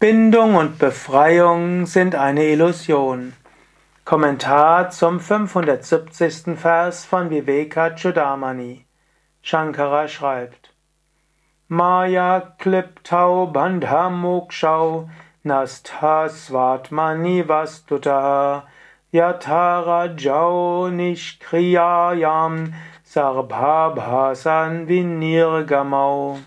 Bindung und Befreiung sind eine Illusion. Kommentar zum 570. Vers von Viveka Chudamani. Shankara schreibt: Maya kliptau bandha mokshau nastha svatmani vastuta yatara jau nishkriyayam sarbhabhasan vinirgamau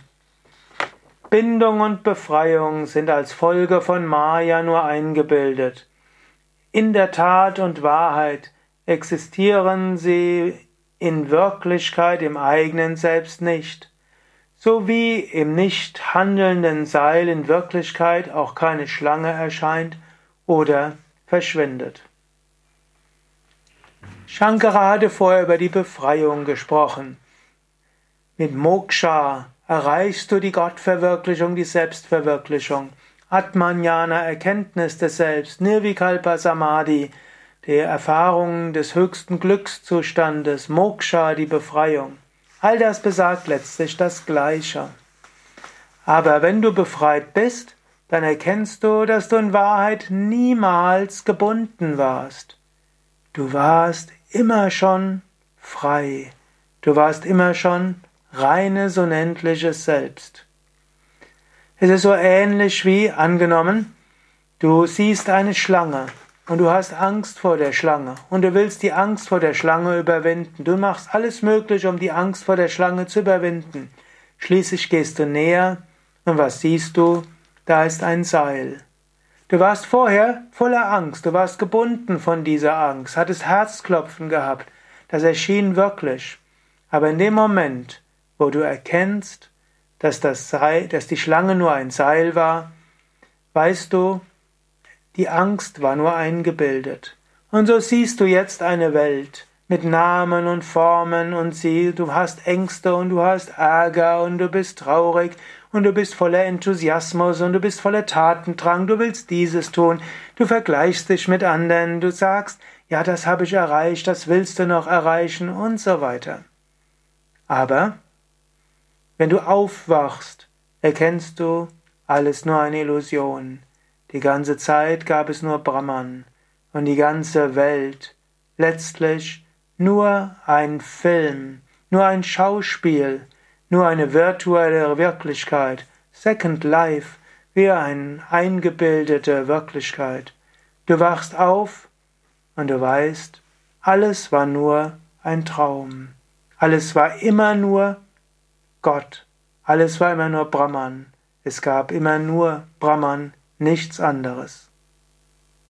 Bindung und Befreiung sind als Folge von Maya nur eingebildet. In der Tat und Wahrheit existieren sie in Wirklichkeit im eigenen Selbst nicht, so wie im nicht handelnden Seil in Wirklichkeit auch keine Schlange erscheint oder verschwindet. Shankara hatte vorher über die Befreiung gesprochen. Mit Moksha erreichst du die Gottverwirklichung, die Selbstverwirklichung. Atmanjana, Erkenntnis des Selbst, Nirvikalpa Samadhi, die Erfahrung des höchsten Glückszustandes, Moksha, die Befreiung. All das besagt letztlich das Gleiche. Aber wenn du befreit bist, dann erkennst du, dass du in Wahrheit niemals gebunden warst. Du warst immer schon frei. Du warst immer schon reines unendliches Selbst. Es ist so ähnlich wie angenommen, du siehst eine Schlange und du hast Angst vor der Schlange und du willst die Angst vor der Schlange überwinden. Du machst alles Mögliche, um die Angst vor der Schlange zu überwinden. Schließlich gehst du näher und was siehst du? Da ist ein Seil. Du warst vorher voller Angst, du warst gebunden von dieser Angst, hattest Herzklopfen gehabt. Das erschien wirklich. Aber in dem Moment, wo du erkennst, dass, das Seil, dass die Schlange nur ein Seil war, weißt du, die Angst war nur eingebildet. Und so siehst du jetzt eine Welt mit Namen und Formen und sie, du hast Ängste und du hast Ärger und du bist traurig und du bist voller Enthusiasmus und du bist voller Tatendrang, du willst dieses tun, du vergleichst dich mit anderen, du sagst, ja, das habe ich erreicht, das willst du noch erreichen und so weiter. Aber wenn du aufwachst, erkennst du, alles nur eine Illusion. Die ganze Zeit gab es nur Brahman und die ganze Welt letztlich nur ein Film, nur ein Schauspiel, nur eine virtuelle Wirklichkeit, Second Life, wie eine eingebildete Wirklichkeit. Du wachst auf und du weißt, alles war nur ein Traum. Alles war immer nur Gott. Alles war immer nur Brahman. Es gab immer nur Brahman, nichts anderes.